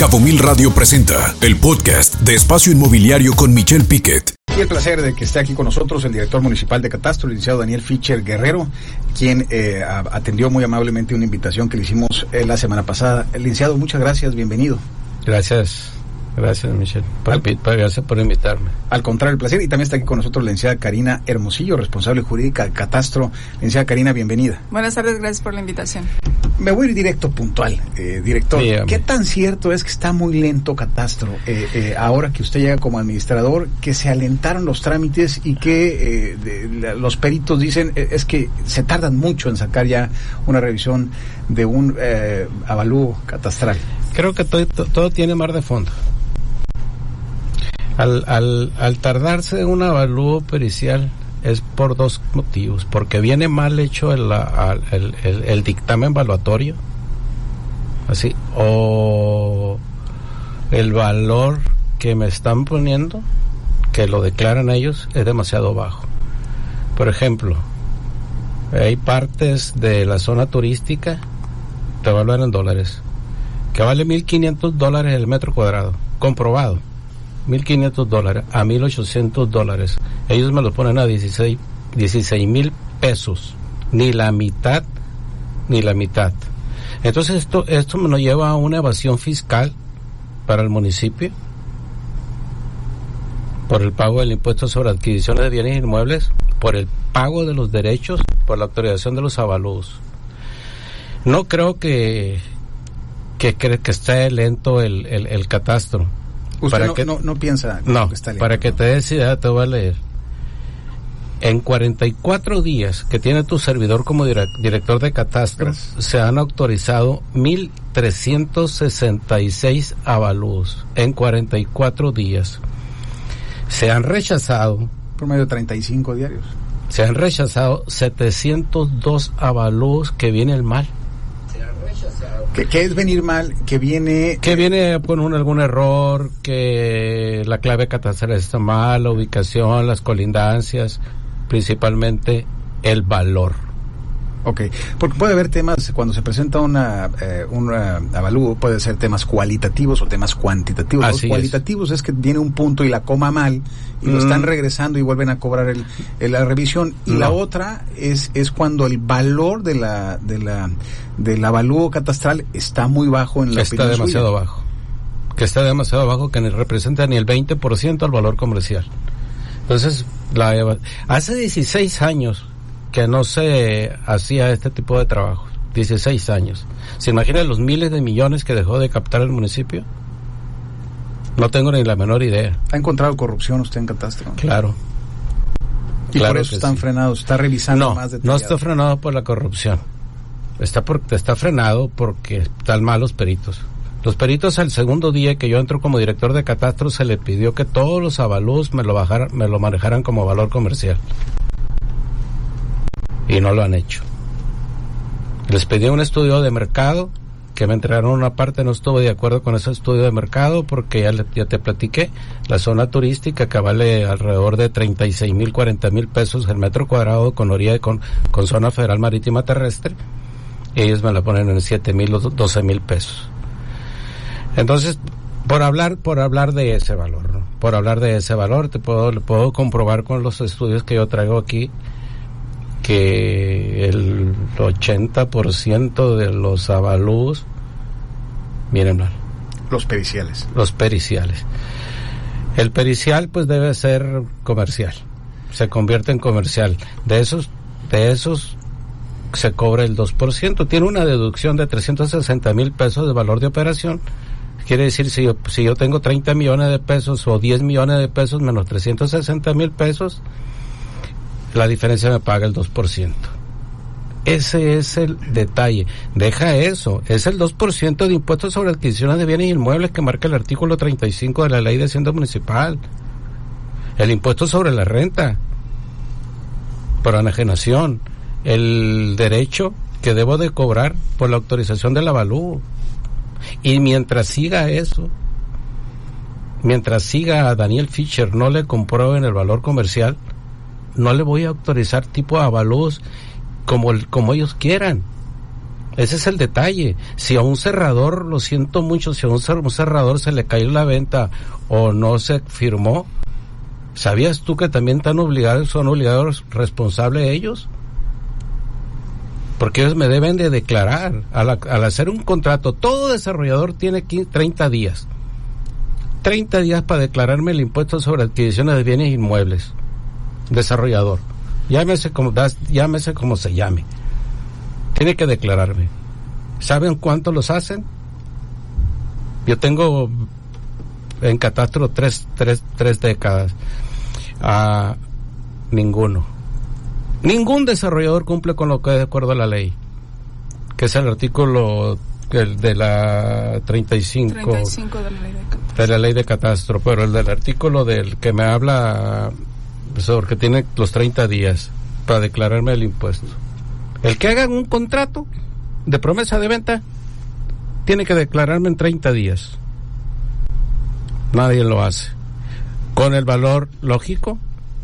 Cabo Mil Radio presenta el podcast de Espacio Inmobiliario con Michelle Piquet. Y el placer de que esté aquí con nosotros el director municipal de Catastro, el licenciado Daniel Fischer Guerrero, quien eh, atendió muy amablemente una invitación que le hicimos eh, la semana pasada. El licenciado, muchas gracias, bienvenido. Gracias. Gracias, Michelle. Por, gracias por invitarme. Al contrario, el placer. Y también está aquí con nosotros la licenciada Karina Hermosillo, responsable jurídica de Catastro. Licenciada Karina, bienvenida. Buenas tardes, gracias por la invitación. Me voy a ir directo puntual, eh, director. ¿Qué tan cierto es que está muy lento Catastro eh, eh, ahora que usted llega como administrador, que se alentaron los trámites y que los peritos dicen es que se tardan mucho en sacar ya una revisión de un avalúo catastral? Creo que todo, todo tiene mar de fondo. Al, al, tardarse un avalúo pericial es por dos motivos. Porque viene mal hecho el, el, el, dictamen evaluatorio, así, o el valor que me están poniendo, que lo declaran ellos, es demasiado bajo. Por ejemplo, hay partes de la zona turística, te evalúan en dólares, que vale 1.500 dólares el metro cuadrado, comprobado 1.500 dólares a 1.800 dólares. Ellos me lo ponen a 16 mil pesos. Ni la mitad, ni la mitad. Entonces esto, esto lo lleva a una evasión fiscal para el municipio por el pago del impuesto sobre adquisiciones de bienes inmuebles, por el pago de los derechos, por la autorización de los avalúos. No creo que, que, que, esté lento el, el, el catastro para no, que, no, piensa no, para que te des idea, te voy a leer. En 44 días que tiene tu servidor como director de catastro, se han autorizado 1.366 avalúos en 44 días. Se han rechazado. Por medio de 35 diarios. Se han rechazado 702 avalúos que vienen mal. ¿Qué, es venir mal? Que viene... Que viene con un, algún error, que la clave catastral está mal, la ubicación, las colindancias, principalmente el valor. Ok, porque puede haber temas, cuando se presenta una, eh, un avalúo, puede ser temas cualitativos o temas cuantitativos. Los cualitativos es. que viene un punto y la coma mal y lo están mm. regresando y vuelven a cobrar el, la revisión. Y la otra es, es cuando el valor de la, de la, del avalúo catastral está muy bajo en la Está demasiado bajo. Que está demasiado bajo, que no representa ni el 20% al valor comercial. Entonces, la, hace 16 años que no se hacía este tipo de trabajo. 16 años. ¿Se imagina los miles de millones que dejó de captar el municipio? No tengo ni la menor idea. ¿Ha encontrado corrupción usted en Catastro? Claro. ¿Y por eso están frenados? ¿Está revisando más No, no está frenado por la corrupción. Está, por, está frenado porque están malos peritos. Los peritos al segundo día que yo entro como director de catastro se le pidió que todos los avalúos me lo bajaran, me lo manejaran como valor comercial y no lo han hecho. Les pedí un estudio de mercado que me entregaron una parte, no estuve de acuerdo con ese estudio de mercado porque ya, te platiqué, la zona turística que vale alrededor de 36 mil, 40 mil pesos el metro cuadrado con orilla con, con zona federal marítima terrestre, ellos me la ponen en 7 mil, 12 mil pesos. Entonces, por hablar, por hablar de ese valor, por hablar de ese valor, te puedo, puedo comprobar con los estudios que yo traigo aquí, que el 80% de los avalúos vienen mal. Los periciales. Los periciales. El pericial pues debe ser comercial. Se convierte en comercial. De esos, de esos se cobra el 2%. Tiene una deducción de 360 mil pesos de valor de operación. Quiere decir, si yo, si yo tengo 30 millones de pesos o 10 millones de pesos menos 360 mil pesos, la diferencia me paga el 2%. Ese es el detalle. Deja eso. Es el 2% de impuestos sobre adquisiciones de bienes inmuebles que marca el artículo 35 de la ley de Hacienda Municipal. El impuesto sobre la renta por enajenación. El derecho que debo de cobrar por la autorización del avalúo. Y mientras siga eso, mientras siga a Daniel Fischer no le comprueben el valor comercial, no le voy a autorizar tipo de avalúos como, como ellos quieran. Ese es el detalle. Si a un cerrador, lo siento mucho, si a un cerrador se le cayó la venta o no se firmó, ¿sabías tú que también están obligados, son obligados responsables ellos? Porque ellos me deben de declarar. Al, al hacer un contrato, todo desarrollador tiene 30 días. 30 días para declararme el impuesto sobre adquisiciones de bienes inmuebles. Desarrollador. Llámese como, llámese como se llame. Tiene que declararme. ¿Saben cuánto los hacen? Yo tengo en catastro tres, tres, tres décadas. a ninguno. Ningún desarrollador cumple con lo que es de acuerdo a la ley, que es el artículo el de la 35, 35 de, la ley de, de la ley de catastro, pero el del artículo del que me habla sobre que tiene los 30 días para declararme el impuesto. El que haga un contrato de promesa de venta tiene que declararme en 30 días. Nadie lo hace. Con el valor lógico,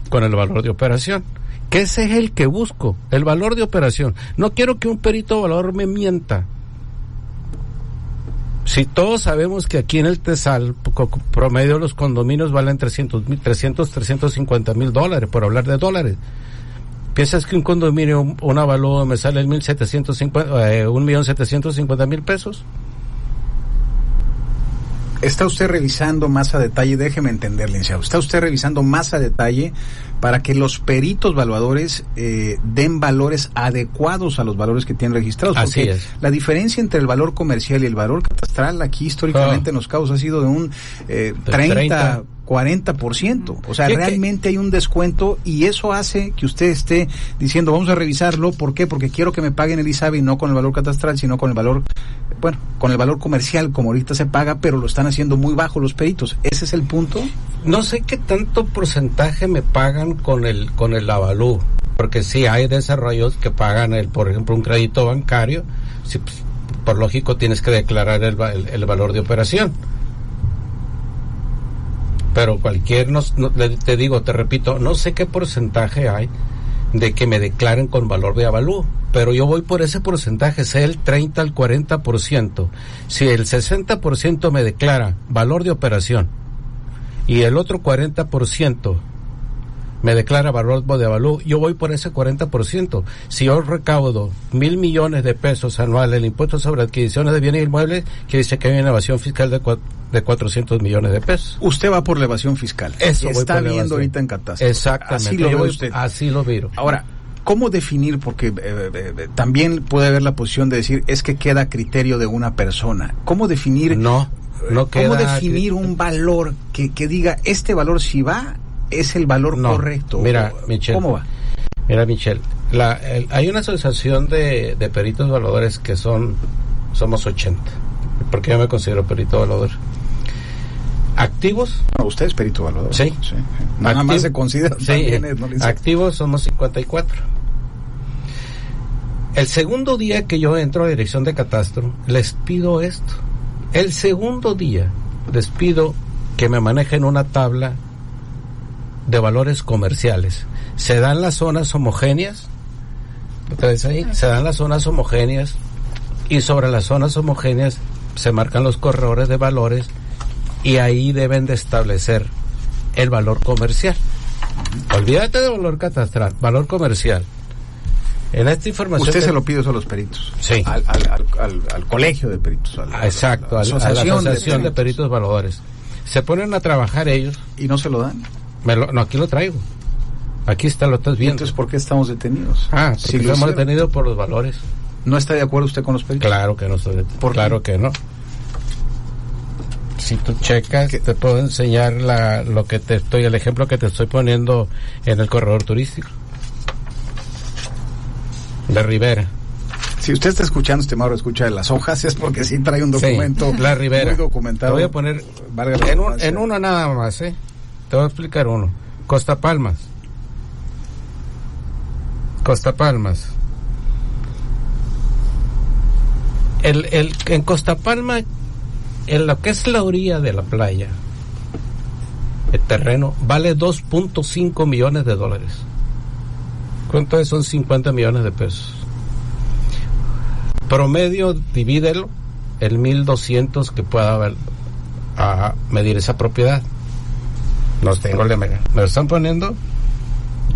con el valor de operación. Que ese es el que busco, el valor de operación. No quiero que un perito valor me mienta. Si todos sabemos que aquí en el Tesal, promedio los condominios valen 300 mil, 300, 350 mil dólares, por hablar de dólares. ¿Piensas que un condominio, un avalúo me sale el mil setecientos eh, mil pesos? Está usted revisando más a detalle, déjeme entender, licenciado. Está usted revisando más a detalle para que los peritos valuadores eh, den valores adecuados a los valores que tienen registrados. Así es. La diferencia entre el valor comercial y el valor catastral aquí históricamente ah. en los casos ha sido de un eh, 30 40%. O sea, realmente hay un descuento y eso hace que usted esté diciendo, vamos a revisarlo. ¿Por qué? Porque quiero que me paguen el ISABI no con el valor catastral, sino con el valor, bueno, con el valor comercial, como ahorita se paga, pero lo están haciendo muy bajo los peritos. ¿Ese es el punto? No sé qué tanto porcentaje me pagan con el, con el avalú. Porque sí hay desarrollos que pagan, el, por ejemplo, un crédito bancario. Si, pues, por lógico tienes que declarar el, el valor de operación pero cualquier, no, te digo, te repito, no sé qué porcentaje hay de que me declaren con valor de avalúo, pero yo voy por ese porcentaje, sea el 30 al 40%. Si el 60% me declara valor de operación y el otro 40% me declara valor de avalúo, yo voy por ese 40%. Si yo recaudo mil millones de pesos anuales el impuesto sobre adquisiciones de bienes inmuebles, quiere decir que hay una evasión fiscal de, de 400 millones de pesos. Usted va por la evasión fiscal. Eso está viendo ahorita en catástrofe. Exactamente. Así lo ve usted. Así lo miro. Ahora, ¿cómo definir? Porque eh, eh, eh, también puede haber la posición de decir es que queda criterio de una persona. ¿Cómo definir? No. No ¿Cómo definir un valor que, que diga este valor si va es el valor correcto? Mira, Michelle. ¿Cómo va? Mira, Michelle, la, hay una asociación de, de peritos valores que son, somos 80, porque yo me considero perito valuador. Activos. No, usted es perito valuador. Sí. Nada más se considera. Sí, activos somos 54. El segundo día que yo entro a dirección de catastro, les pido esto. El segundo día les pido que me manejen una tabla de valores comerciales. Se dan las zonas homogéneas, ahí? Se dan las zonas homogéneas y sobre las zonas homogéneas se marcan los corredores de valores y ahí deben de establecer el valor comercial. Olvídate de valor catastral, valor comercial. En esta información. Usted se lo pide a los peritos. Sí. Al, al, colegio de peritos. Exacto, a la asociación, de, peritos. valores. Se ponen a trabajar ellos. ¿Y no se lo dan? No, aquí lo traigo. Aquí está, lo estás viendo. Entonces, ¿por qué estamos detenidos? Ah, si lo hemos detenido por los valores. ¿No está de acuerdo usted con los peritos? Claro que no estoy de ¿Por Claro que no. Si tú checas, te puedo enseñar la, lo que te estoy, el ejemplo que te estoy poniendo en el corredor turístico. De Rivera. Si usted está escuchando, este Mauro escucha de las hojas, es porque sí trae un documento la Rivera. muy documentado. Te voy a poner en, un, en uno nada más, ¿eh? Te voy a explicar uno. Costa Palmas. Costa Palmas. El, el, en Costa Palma, en lo que es la orilla de la playa, el terreno vale 2.5 millones de dólares. ¿Cuánto es? Son 50 millones de pesos. promedio divídelo el 1200 que pueda haber a medir esa propiedad. Los tengo, me, me lo están poniendo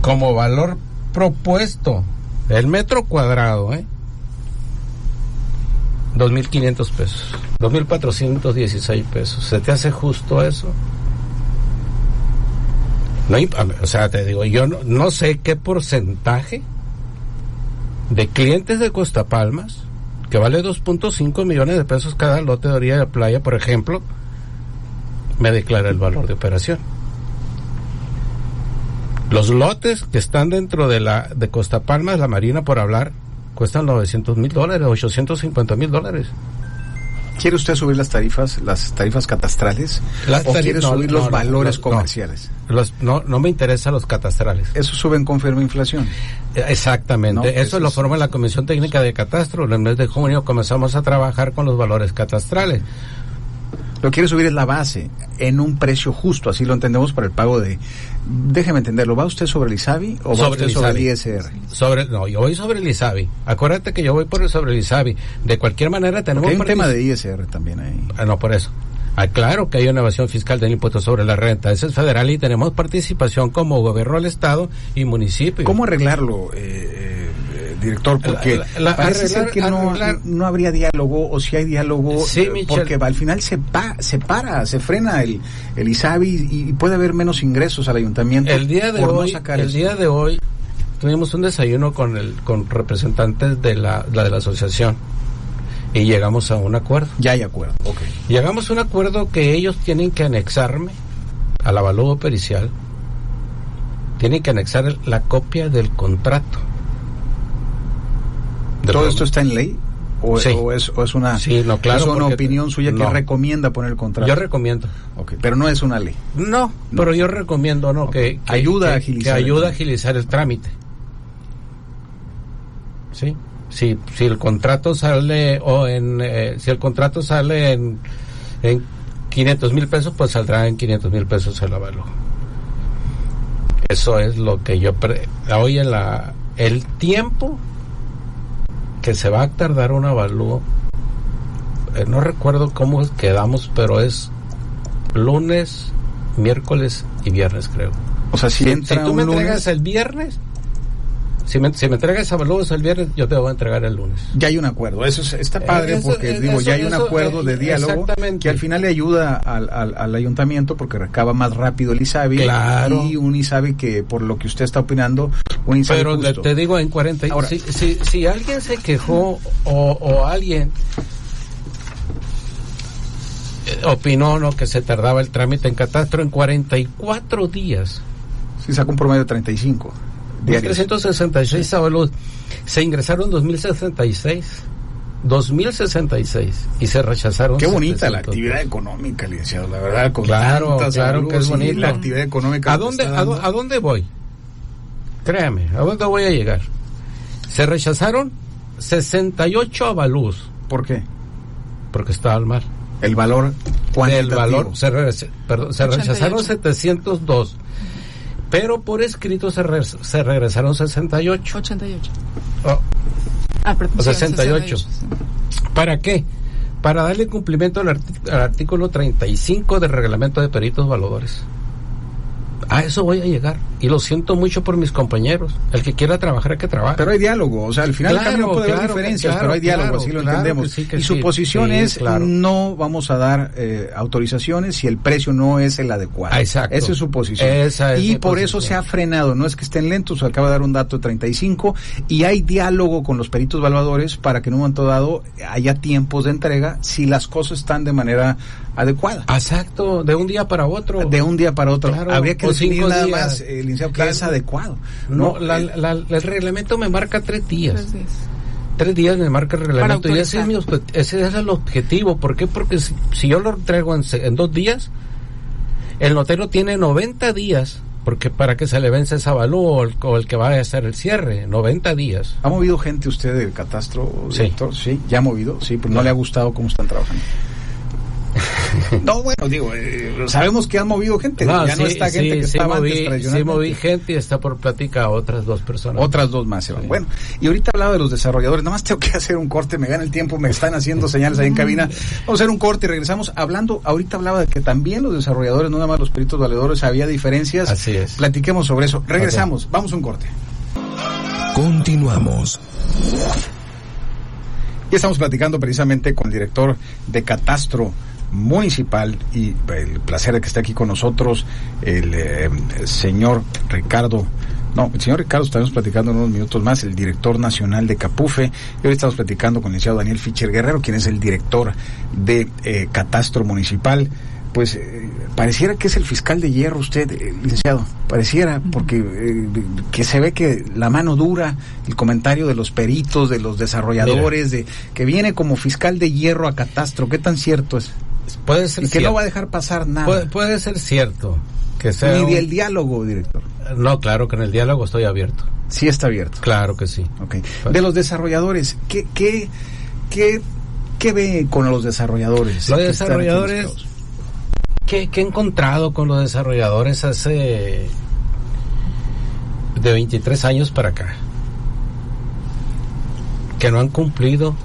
como valor propuesto. El metro cuadrado, ¿eh? 2.500 pesos. 2.416 pesos. ¿Se te hace justo eso? No, o sea, te digo, yo no, no sé qué porcentaje de clientes de Costa Palmas, que vale 2.5 millones de pesos cada lote de orilla de playa, por ejemplo, me declara el valor de operación. Los lotes que están dentro de la de Costa Palmas, la Marina, por hablar, cuestan 900 mil dólares, 850 mil dólares. ¿Quiere usted subir las tarifas, las tarifas catastrales? ¿O quiere subir los valores comerciales? no, no me interesan los catastrales. ¿Eso suben con firme inflación? Exactamente. eso, lo forma la Comisión Técnica de Catastro. En el mes de junio comenzamos a trabajar con los valores catastrales. Lo que quiere subir es la base en un precio justo, así lo entendemos para el pago de... Déjeme entenderlo, ¿va usted sobre el ISABI o va usted sobre el ISR? Sobre, no, yo voy sobre el ISABI. Acuérdate que yo voy por el sobre el ISABI. De cualquier manera tenemos... hay un tema de ISR también ahí. Ah, no, por eso. Ah, claro que hay una evasión fiscal del impuesto sobre la renta. Ese es federal y tenemos participación como gobierno del Estado y municipio. ¿Cómo arreglarlo? Eh, eh director, porque parece ser que no, no, habría diálogo, o si hay diálogo, eh, porque al final se, pa, se para, se frena el, el ISABI y, puede haber menos ingresos al ayuntamiento. El día de hoy, el día de hoy tuvimos un desayuno con el con representantes de la, la de la asociación y llegamos a un acuerdo. Ya hay acuerdo, ok. Llegamos a un acuerdo que ellos tienen que anexarme al avalúo pericial, tienen que anexar la copia del contrato ¿Todo esto está en ley? O, es, una, una opinión suya que recomienda poner el contrato? Yo recomiendo. Okay, pero no es una ley. No, pero yo recomiendo no que, ayuda a agilizar que ayuda a agilizar el trámite. Sí. Si, si el contrato sale o en eh, si el contrato sale en en 500 mil pesos, pues saldrá en 500 mil pesos el avalúo. Eso es lo que yo hoy en la el tiempo que se va a tardar un avalúo. Eh, no recuerdo cómo quedamos, pero es lunes, miércoles y viernes, creo. O sea, si, tú me entregas el viernes, si me, si me entregas avalúos el viernes, yo te voy a entregar el lunes. Ya hay un acuerdo. Eso está padre porque, digo, ya hay un acuerdo de diálogo que al final le ayuda al, al, ayuntamiento porque recaba más rápido el ISABI. Claro. Y un ISABI que, por lo que usted está opinando, un ISABI Pero te digo, en 40... Ahora, si, si, si alguien se quejó o, o alguien eh, opinó no que se tardaba el trámite en catastro en 44 días. Sí, sacó un promedio de 35. 366 avalos. Se ingresaron 2066. 2066 y se rechazaron. Qué bonita la actividad económica, licenciado, la verdad. claro, claro que es bonita. La actividad económica. ¿A dónde, a, dónde voy? Créame, ¿a dónde voy a llegar? Se rechazaron 68 avalúos. ¿Por qué? Porque estaba mal. El valor. El valor, se, perdón, se rechazaron 702 pero por escrito se, se regresaron 68. 88. Oh. Ah, o 68. ¿Para qué? Para darle cumplimiento al, al artículo 35 del reglamento de peritos valuadores. A eso voy a llegar. Y lo siento mucho por mis compañeros. El que quiera trabajar, que trabajar. Pero hay diálogo. O sea, al final claro, puede haber diferencias, pero hay diálogo, así lo entendemos. y su posición es, no vamos a dar eh, autorizaciones si el precio no es el adecuado. Exacto. Esa es su posición. y por eso se ha frenado. No es que estén lentos, acaba de dar un dato de 35. Y hay diálogo con los peritos evaluadores para que en un momento dado haya tiempos de entrega si las cosas están de manera adecuada. Exacto, de un día para otro. De un día para otro. Habría que definir nada más, que es adecuado. No, el reglamento me marca tres días. Tres días. me marca el reglamento y ese es, ese es el objetivo. ¿Por qué? Porque si, yo lo entrego en, dos días, el notero tiene 90 días porque para que se le vence ese avalúo o el, que va a hacer el cierre, 90 días. ¿Ha movido gente usted del catastro, director? Sí. ¿Ya ha movido? Sí, pero no le ha gustado cómo están trabajando. No, bueno, digo, eh, sabemos que han movido gente, ya no está gente que estaba moví, antes Sí, moví gente y está por plática otras dos personas. Otras dos más se van. Bueno, y ahorita hablaba de los desarrolladores, nada más tengo que hacer un corte, me gana el tiempo, me están haciendo señales ahí en cabina. Vamos a hacer un corte y regresamos hablando, ahorita hablaba de que también los desarrolladores, no nada más los peritos valedores, había diferencias. Así es. Platiquemos sobre eso. Regresamos, vamos a un corte. Continuamos. Y estamos platicando precisamente con el director de Catastro Municipal y el placer de que esté aquí con nosotros el, eh, señor Ricardo no, el señor Ricardo, estaremos platicando en unos minutos más, el director nacional de Capufe. Y hoy estamos platicando con el licenciado Daniel Fischer Guerrero, quien es el director de eh, Catastro Municipal pues eh, pareciera que es el fiscal de hierro usted, eh, licenciado, pareciera, porque que se ve que la mano dura, el comentario de los peritos, de los desarrolladores, de que viene como fiscal de hierro a catastro, ¿qué tan cierto es? Puede ser y que no va a dejar pasar nada. Puede, ser cierto. Que sea Ni el diálogo, director. No, claro que en el diálogo estoy abierto. Sí está abierto. Claro que sí. Okay. De los desarrolladores, ¿qué, qué, qué, qué ve con los desarrolladores? Los desarrolladores ¿Qué, he encontrado con los desarrolladores hace de 23 años para acá? Que no han cumplido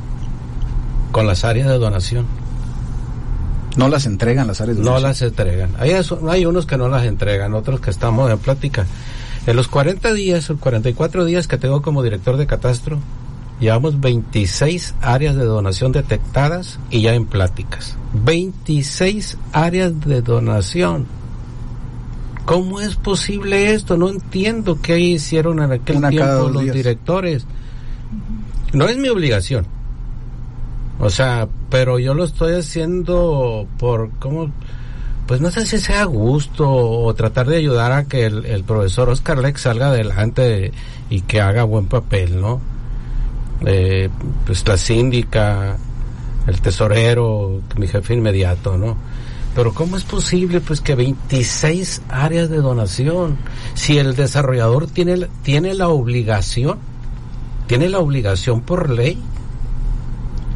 con las áreas de donación. ¿No las entregan las áreas de? No las entregan. Hay, hay unos que no las entregan, otros que estamos en plática. En los 40 días, o 44 días que tengo como director de catastro, Llevamos 26 áreas de donación detectadas y ya en pláticas. 26 áreas de donación. ¿Cómo es posible esto? No entiendo qué hicieron en aquel tiempo los directores. No es mi obligación. O sea, pero yo lo estoy haciendo por, ¿cómo? Pues no sé si sea gusto o tratar de ayudar a que el, profesor Oscar Lex salga adelante y que haga buen papel, ¿no? eh, pues la síndica, el tesorero, mi jefe inmediato, ¿no? Pero ¿cómo es posible pues que 26 áreas de donación, si el desarrollador tiene, tiene la obligación, tiene la obligación por ley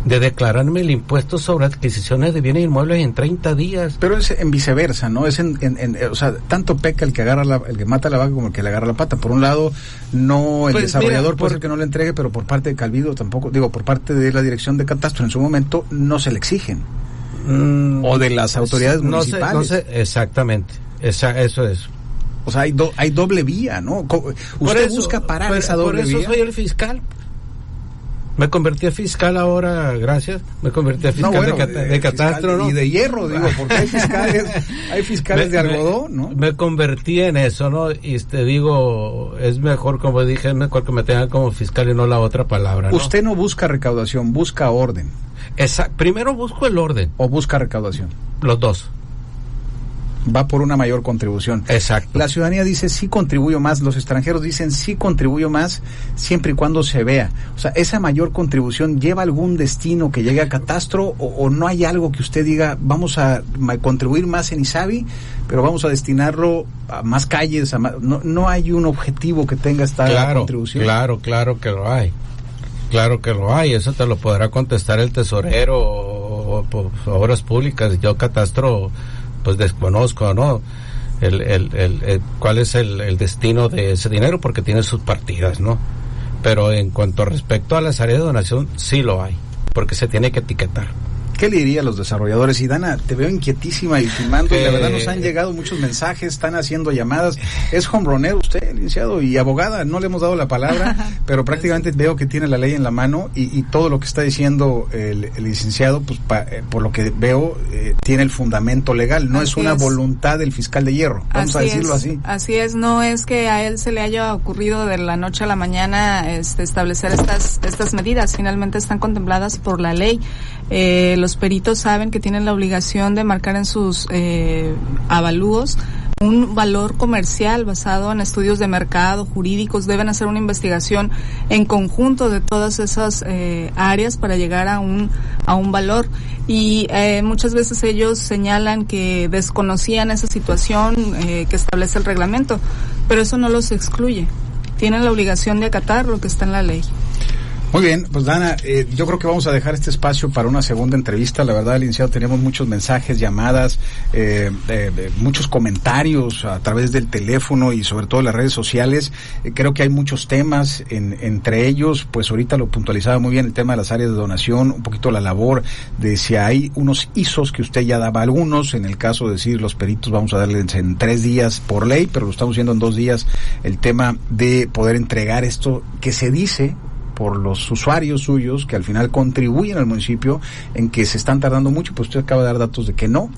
de declararme el impuesto sobre adquisiciones de bienes inmuebles en 30 días. Pero es en viceversa, ¿no? Es en, en, o sea, tanto peca el que agarra la, el que mata la vaca como el que le agarra la pata. Por un lado, no el pues desarrollador puede ser que no le entregue, pero por parte de Calvido tampoco, digo, por parte de la dirección de catastro en su momento no se le exigen. Mm, o de las autoridades municipales. No sé, exactamente. Esa, eso es. O sea, hay, hay doble vía, ¿no? Usted busca parar esa doble vía. Por eso soy el fiscal. Me convertí a fiscal ahora, gracias. Me convertí a fiscal de, catastro, ¿no? Y de hierro, digo, porque hay fiscales, hay fiscales de algodón, ¿no? Me convertí en eso, ¿no? Y te digo, es mejor, como dije, es mejor que me tengan como fiscal y no la otra palabra. ¿no? Usted no busca recaudación, busca orden. Esa, primero busco el orden. ¿O busca recaudación? Los dos va por una mayor contribución. Exacto. La ciudadanía dice sí contribuyo más, los extranjeros dicen sí contribuyo más siempre y cuando se vea. O sea, esa mayor contribución lleva algún destino que llegue a catastro o, no hay algo que usted diga vamos a contribuir más en ISABI, pero vamos a destinarlo a más calles, a no, no hay un objetivo que tenga esta claro, contribución. Claro, claro que lo hay. Claro que lo hay, eso te lo podrá contestar el tesorero o, obras públicas. Yo catastro pues desconozco, ¿no? El, el, el, cuál es el, destino de ese dinero porque tiene sus partidas, ¿no? Pero en cuanto respecto a las áreas de donación, sí lo hay, porque se tiene que etiquetar. ¿Qué le diría a los desarrolladores? Y Dana, te veo inquietísima y filmando. de verdad nos han eh, llegado muchos mensajes, están haciendo llamadas. Es hombronero usted, licenciado, y abogada. No le hemos dado la palabra, pero prácticamente veo que tiene la ley en la mano y, todo lo que está diciendo el, licenciado, pues eh, por lo que veo, eh, tiene el fundamento legal. No es una voluntad del fiscal de hierro. Vamos a decirlo así. Así es, no es que a él se le haya ocurrido de la noche a la mañana este, establecer estas, estas medidas. Finalmente están contempladas por la ley. Eh, los peritos saben que tienen la obligación de marcar en sus eh, avalúos un valor comercial basado en estudios de mercado, jurídicos, deben hacer una investigación en conjunto de todas esas eh, áreas para llegar a un, a un valor. Y eh, muchas veces ellos señalan que desconocían esa situación eh, que establece el reglamento, pero eso no los excluye. Tienen la obligación de acatar lo que está en la ley. Muy bien, pues Dana, eh, yo creo que vamos a dejar este espacio para una segunda entrevista. La verdad, licenciado, tenemos muchos mensajes, llamadas, eh, muchos comentarios a través del teléfono y sobre todo las redes sociales. Eh, creo que hay muchos temas, en, entre ellos, pues ahorita lo puntualizaba muy bien el tema de las áreas de donación, un poquito la labor de si hay unos ISOs que usted ya daba algunos, en el caso de decir los peritos vamos a darles en tres días por ley, pero lo estamos haciendo en dos días, el tema de poder entregar esto que se dice por los usuarios suyos que al final contribuyen al municipio en que se están tardando mucho, pues usted acaba de dar datos de que no.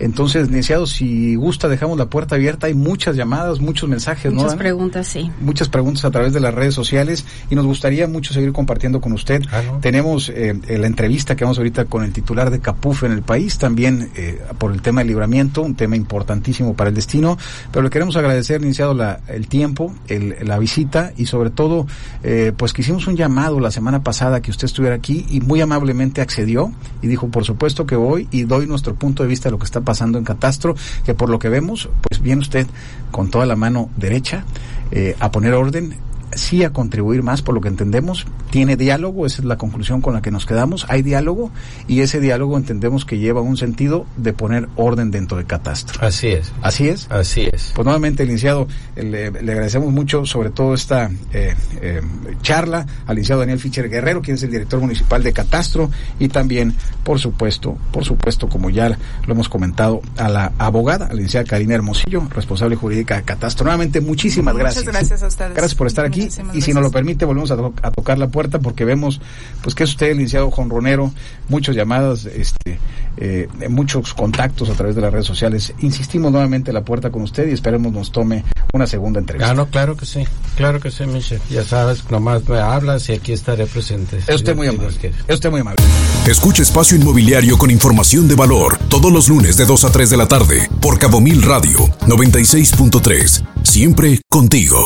Entonces, iniciado, si gusta, dejamos la puerta abierta. Hay muchas llamadas, muchos mensajes, muchas preguntas, sí. Muchas preguntas a través de las redes sociales y nos gustaría mucho seguir compartiendo con usted. Ah, Tenemos eh, la entrevista que vamos ahorita con el titular de Capuf en el país, también eh, por el tema del libramiento, un tema importantísimo para el destino, pero le queremos agradecer, iniciado, la, el tiempo, el, la visita y sobre todo, eh, pues que hicimos un llamado llamado la semana pasada que usted estuviera aquí y muy amablemente accedió y dijo, por supuesto que voy y doy nuestro punto de vista de lo que está pasando en Catastro, que por lo que vemos, pues viene usted con toda la mano derecha eh, a poner orden sí a contribuir más, por lo que entendemos. Tiene diálogo, esa es la conclusión con la que nos quedamos. Hay diálogo y ese diálogo entendemos que lleva un sentido de poner orden dentro de catastro. Así es. Así es. Así es. Pues nuevamente, licenciado, le, agradecemos mucho sobre todo esta eh, eh, charla al licenciado Daniel Fischer Guerrero, quien es el director municipal de catastro y también, por supuesto, por supuesto, como ya lo hemos comentado, a la abogada, a la licenciada Karina Hermosillo, responsable jurídica de catastro. Nuevamente, muchísimas gracias. Muchas gracias a ustedes. Gracias por estar aquí y si nos lo permite volvemos a, tocar la puerta porque vemos pues que es usted el licenciado Ronero, muchas llamadas, este, eh, muchos contactos a través de las redes sociales. Insistimos nuevamente la puerta con usted y esperemos nos tome una segunda entrevista. Ah, no, claro que sí, claro que sí, Michelle. Ya sabes, nomás me hablas y aquí estaré presente. Es usted muy amable. Es usted muy amable. Escucha Espacio Inmobiliario con información de valor todos los lunes de 2 a 3 de la tarde por Cabo Mil Radio 96.3. Siempre contigo.